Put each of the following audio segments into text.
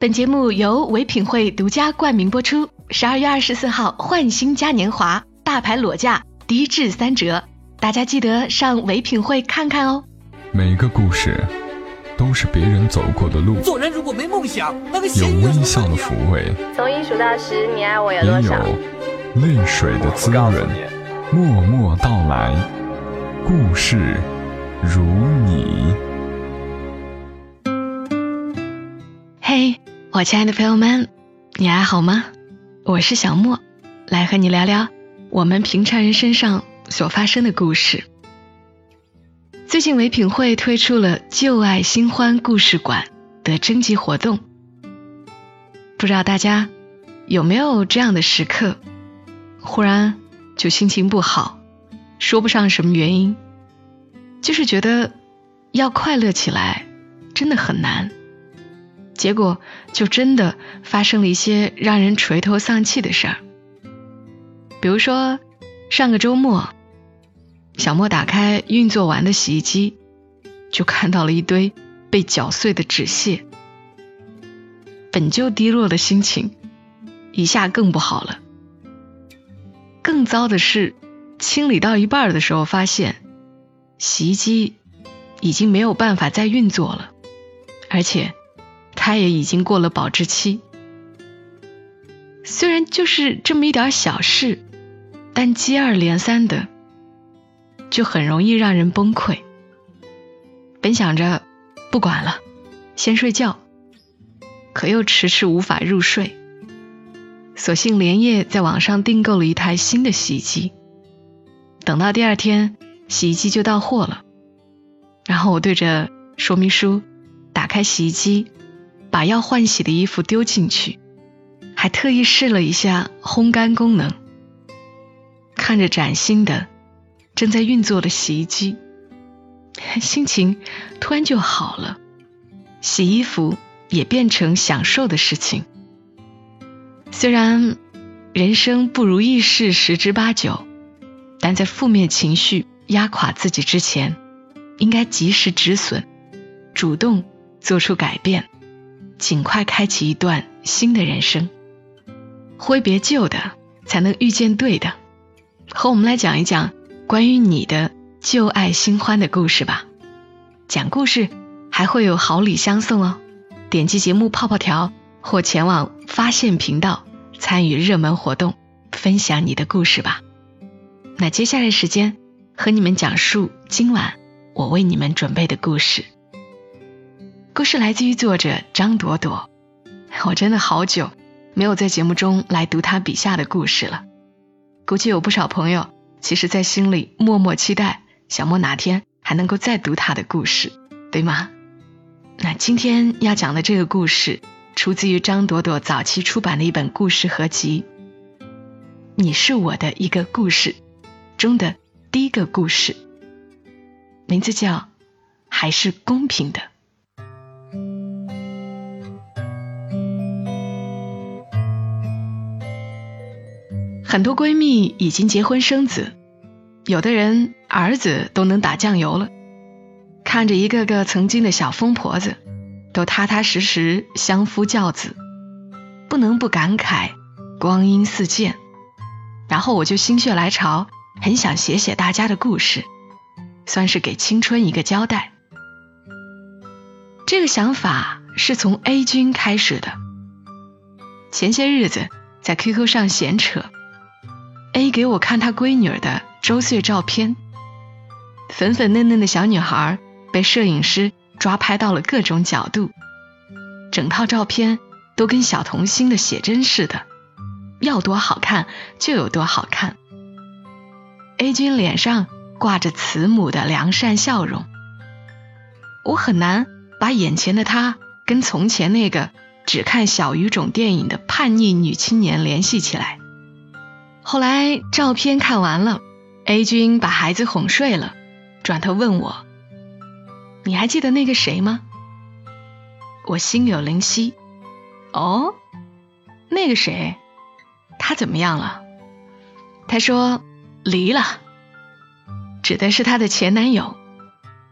本节目由唯品会独家冠名播出。十二月二十四号，焕新嘉年华，大牌裸价低至三折，大家记得上唯品会看看哦。每个故事都是别人走过的路，做人如果没梦想，那个有微笑的抚慰，从一数到十，你爱我有也有多少？泪水的滋润。默默到来，故事如你。我亲爱的朋友们，你还好吗？我是小莫，来和你聊聊我们平常人身上所发生的故事。最近唯品会推出了“旧爱新欢故事馆”的征集活动，不知道大家有没有这样的时刻，忽然就心情不好，说不上什么原因，就是觉得要快乐起来真的很难。结果就真的发生了一些让人垂头丧气的事儿。比如说，上个周末，小莫打开运作完的洗衣机，就看到了一堆被搅碎的纸屑。本就低落的心情，一下更不好了。更糟的是，清理到一半的时候，发现洗衣机已经没有办法再运作了，而且。它也已经过了保质期。虽然就是这么一点小事，但接二连三的，就很容易让人崩溃。本想着不管了，先睡觉，可又迟迟无法入睡，索性连夜在网上订购了一台新的洗衣机。等到第二天，洗衣机就到货了。然后我对着说明书打开洗衣机。把要换洗的衣服丢进去，还特意试了一下烘干功能。看着崭新的、正在运作的洗衣机，心情突然就好了。洗衣服也变成享受的事情。虽然人生不如意事十之八九，但在负面情绪压垮自己之前，应该及时止损，主动做出改变。尽快开启一段新的人生，挥别旧的，才能遇见对的。和我们来讲一讲关于你的旧爱新欢的故事吧。讲故事还会有好礼相送哦！点击节目泡泡条或前往发现频道参与热门活动，分享你的故事吧。那接下来时间和你们讲述今晚我为你们准备的故事。故事来自于作者张朵朵，我真的好久没有在节目中来读他笔下的故事了。估计有不少朋友其实，在心里默默期待小莫哪天还能够再读他的故事，对吗？那今天要讲的这个故事，出自于张朵朵早期出版的一本故事合集《你是我的一个故事》中的第一个故事，名字叫《还是公平的》。很多闺蜜已经结婚生子，有的人儿子都能打酱油了。看着一个个曾经的小疯婆子，都踏踏实实相夫教子，不能不感慨光阴似箭。然后我就心血来潮，很想写写大家的故事，算是给青春一个交代。这个想法是从 A 君开始的。前些日子在 QQ 上闲扯。A 给我看他闺女儿的周岁照片，粉粉嫩嫩的小女孩被摄影师抓拍到了各种角度，整套照片都跟小童星的写真似的，要多好看就有多好看。A 君脸上挂着慈母的良善笑容，我很难把眼前的她跟从前那个只看小语种电影的叛逆女青年联系起来。后来照片看完了，A 君把孩子哄睡了，转头问我：“你还记得那个谁吗？”我心有灵犀，哦，那个谁，他怎么样了？他说离了，指的是他的前男友。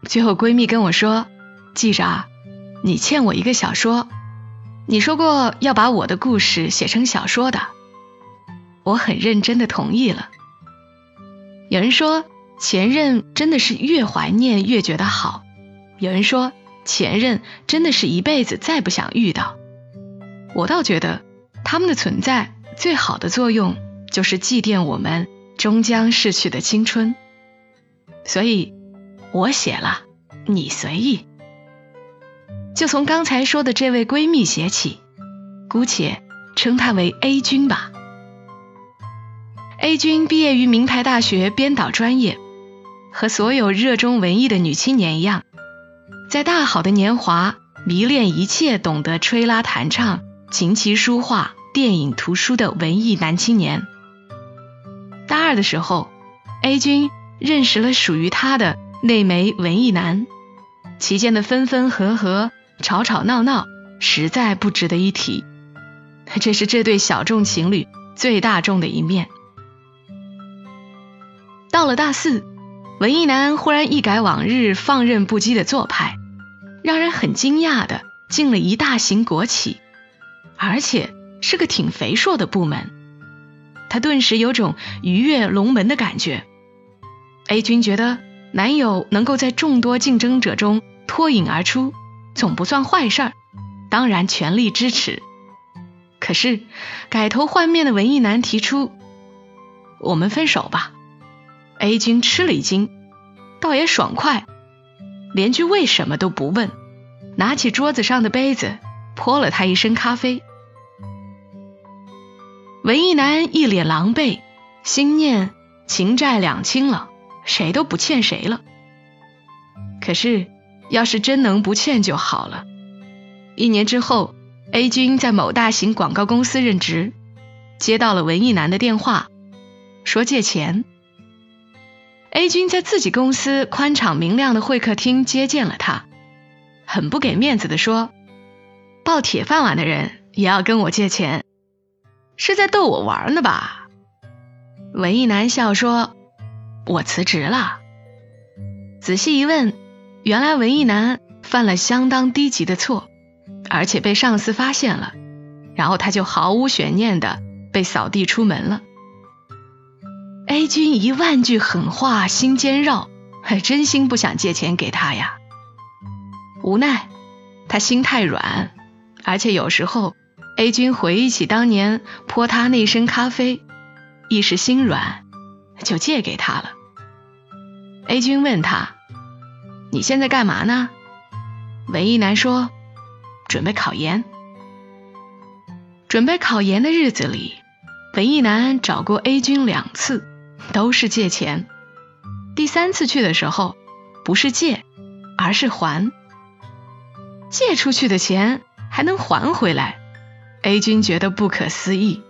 最后闺蜜跟我说：“记着啊，你欠我一个小说，你说过要把我的故事写成小说的，我很认真的同意了。有人说前任真的是越怀念越觉得好，有人说前任真的是一辈子再不想遇到。我倒觉得他们的存在最好的作用就是祭奠我们终将逝去的青春。所以，我写了，你随意。就从刚才说的这位闺蜜写起，姑且称她为 A 君吧。A 君毕业于名牌大学编导专业，和所有热衷文艺的女青年一样，在大好的年华迷恋一切懂得吹拉弹唱、琴棋书画、电影图书的文艺男青年。大二的时候，A 君认识了属于他的那枚文艺男，其间的分分合合。吵吵闹闹，实在不值得一提。这是这对小众情侣最大众的一面。到了大四，文艺男忽然一改往日放任不羁的做派，让人很惊讶的进了一大型国企，而且是个挺肥硕的部门。他顿时有种鱼跃龙门的感觉。A 君觉得男友能够在众多竞争者中脱颖而出。总不算坏事儿，当然全力支持。可是改头换面的文艺男提出：“我们分手吧。”A 君吃了一惊，倒也爽快，连句为什么都不问，拿起桌子上的杯子泼了他一身咖啡。文艺男一脸狼狈，心念情债两清了，谁都不欠谁了。可是。要是真能不欠就好了。一年之后，A 君在某大型广告公司任职，接到了文艺男的电话，说借钱。A 君在自己公司宽敞明亮的会客厅接见了他，很不给面子的说：“抱铁饭碗的人也要跟我借钱，是在逗我玩呢吧？”文艺男笑说：“我辞职了。”仔细一问。原来文艺男犯了相当低级的错，而且被上司发现了，然后他就毫无悬念的被扫地出门了。A 君一万句狠话心尖绕，还真心不想借钱给他呀。无奈他心太软，而且有时候 A 君回忆起当年泼他那身咖啡，一时心软，就借给他了。A 君问他。你现在干嘛呢？文艺男说：“准备考研。”准备考研的日子里，文艺男找过 A 君两次，都是借钱。第三次去的时候，不是借，而是还。借出去的钱还能还回来，A 君觉得不可思议，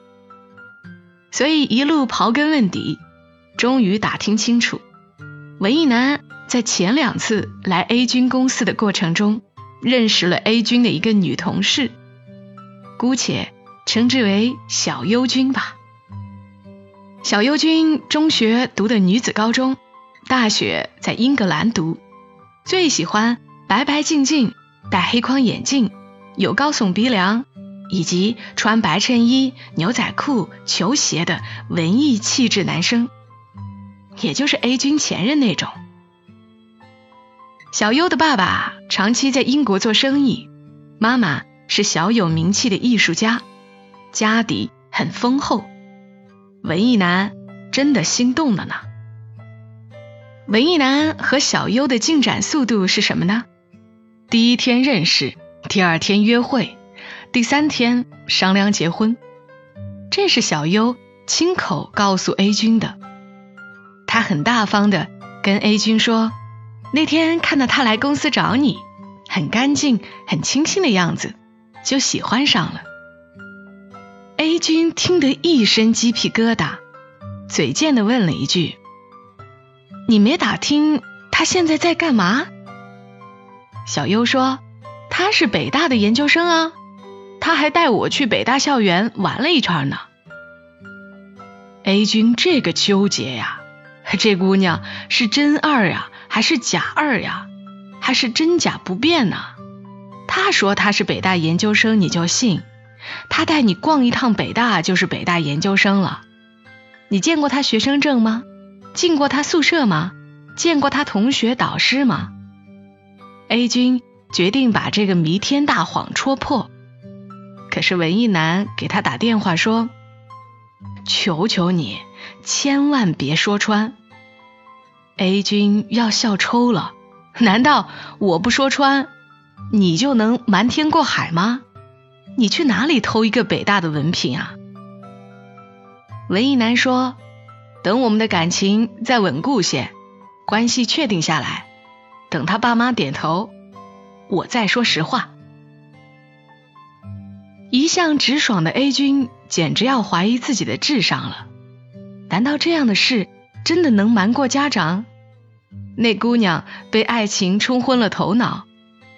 所以一路刨根问底，终于打听清楚，文艺男。在前两次来 A 君公司的过程中，认识了 A 君的一个女同事，姑且称之为小优君吧。小优君中学读的女子高中，大学在英格兰读，最喜欢白白净净、戴黑框眼镜、有高耸鼻梁以及穿白衬衣、牛仔裤、球鞋的文艺气质男生，也就是 A 君前任那种。小优的爸爸长期在英国做生意，妈妈是小有名气的艺术家，家底很丰厚。文艺男真的心动了呢。文艺男和小优的进展速度是什么呢？第一天认识，第二天约会，第三天商量结婚。这是小优亲口告诉 A 君的，他很大方的跟 A 君说。那天看到他来公司找你，很干净、很清新的样子，就喜欢上了。A 君听得一身鸡皮疙瘩，嘴贱的问了一句：“你没打听他现在在干嘛？”小优说：“他是北大的研究生啊，他还带我去北大校园玩了一圈呢。”A 君这个纠结呀，这姑娘是真二呀。还是假二呀，还是真假不变呢？他说他是北大研究生，你就信？他带你逛一趟北大就是北大研究生了。你见过他学生证吗？进过他宿舍吗？见过他同学导师吗？A 君决定把这个弥天大谎戳破。可是文艺男给他打电话说：“求求你，千万别说穿。”A 君要笑抽了。难道我不说穿，你就能瞒天过海吗？你去哪里偷一个北大的文凭啊？文艺男说：“等我们的感情再稳固些，关系确定下来，等他爸妈点头，我再说实话。”一向直爽的 A 君简直要怀疑自己的智商了。难道这样的事真的能瞒过家长？那姑娘被爱情冲昏了头脑，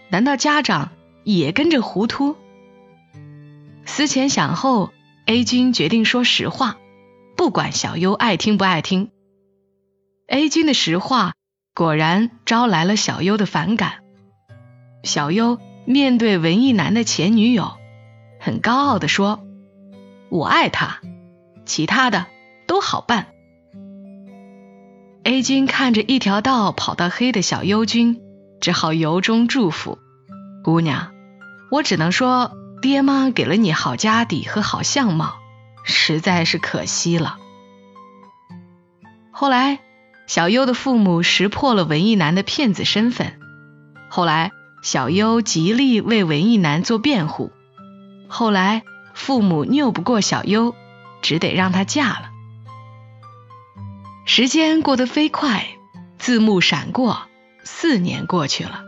难道家长也跟着糊涂？思前想后，A 君决定说实话，不管小优爱听不爱听。A 君的实话果然招来了小优的反感。小优面对文艺男的前女友，很高傲的说：“我爱他，其他的都好办。” A 君看着一条道跑到黑的小优君，只好由衷祝福：“姑娘，我只能说，爹妈给了你好家底和好相貌，实在是可惜了。”后来，小优的父母识破了文艺男的骗子身份。后来，小优极力为文艺男做辩护。后来，父母拗不过小优，只得让她嫁了。时间过得飞快，字幕闪过，四年过去了。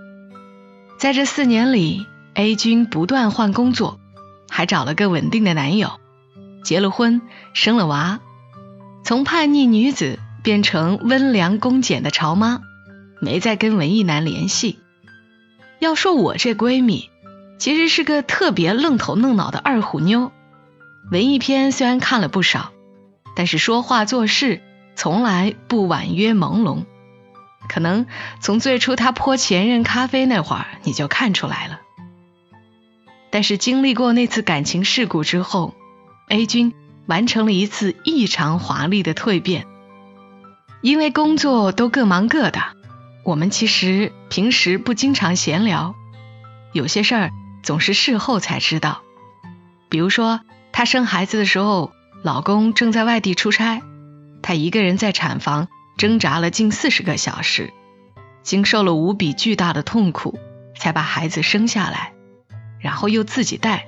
在这四年里，A 君不断换工作，还找了个稳定的男友，结了婚，生了娃，从叛逆女子变成温良恭俭的潮妈，没再跟文艺男联系。要说我这闺蜜，其实是个特别愣头愣脑的二虎妞。文艺片虽然看了不少，但是说话做事。从来不婉约朦胧，可能从最初她泼前任咖啡那会儿你就看出来了。但是经历过那次感情事故之后，A 君完成了一次异常华丽的蜕变。因为工作都各忙各的，我们其实平时不经常闲聊，有些事儿总是事后才知道。比如说，她生孩子的时候，老公正在外地出差。她一个人在产房挣扎了近四十个小时，经受了无比巨大的痛苦，才把孩子生下来，然后又自己带，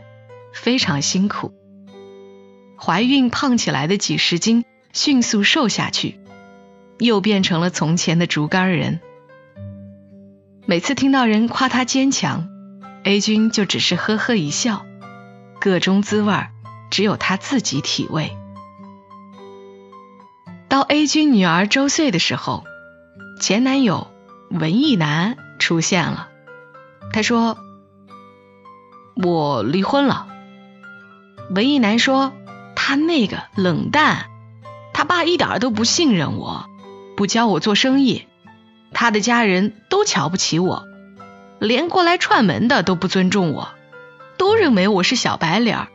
非常辛苦。怀孕胖起来的几十斤迅速瘦下去，又变成了从前的竹竿人。每次听到人夸她坚强，A 君就只是呵呵一笑，个中滋味只有她自己体味。到 A 君女儿周岁的时候，前男友文艺男出现了。他说：“我离婚了。”文艺男说：“他那个冷淡，他爸一点都不信任我，不教我做生意，他的家人都瞧不起我，连过来串门的都不尊重我，都认为我是小白脸，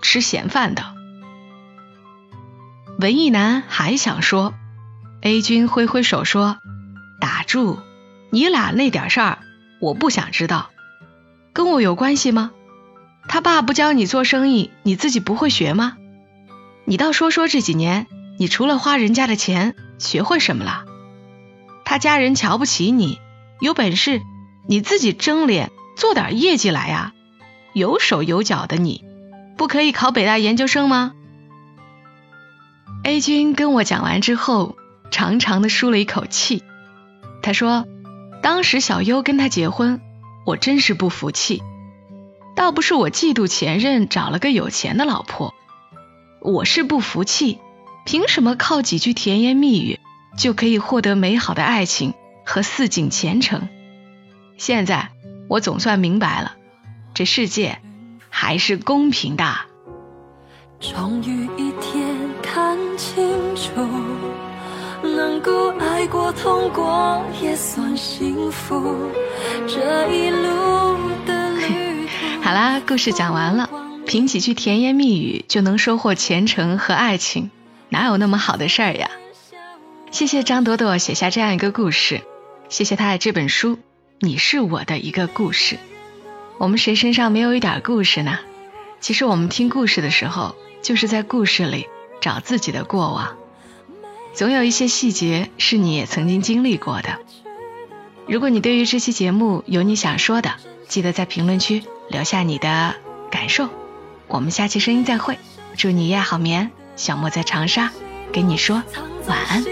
吃闲饭的。”文艺男还想说，A 君挥挥手说：“打住，你俩那点事儿我不想知道，跟我有关系吗？他爸不教你做生意，你自己不会学吗？你倒说说这几年，你除了花人家的钱，学会什么了？他家人瞧不起你，有本事你自己争脸做点业绩来呀！有手有脚的你，不可以考北大研究生吗？” A 君跟我讲完之后，长长的舒了一口气。他说：“当时小优跟他结婚，我真是不服气。倒不是我嫉妒前任找了个有钱的老婆，我是不服气，凭什么靠几句甜言蜜语就可以获得美好的爱情和似锦前程？现在我总算明白了，这世界还是公平的。”终于一天看清楚，能够爱过、痛过，也算幸福。这一路。啦，故事讲完了。凭几句甜言蜜语就能收获前程和爱情，哪有那么好的事儿呀？谢谢张朵朵写下这样一个故事，谢谢她的这本书《你是我的一个故事》。我们谁身上没有一点故事呢？其实我们听故事的时候，就是在故事里找自己的过往，总有一些细节是你也曾经经历过的。如果你对于这期节目有你想说的，记得在评论区留下你的感受。我们下期声音再会，祝你夜好眠。小莫在长沙，给你说晚安。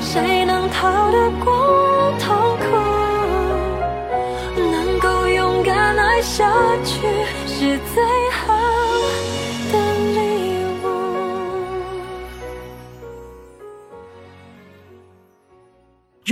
谁能逃得过痛苦？能够勇敢爱下去，是最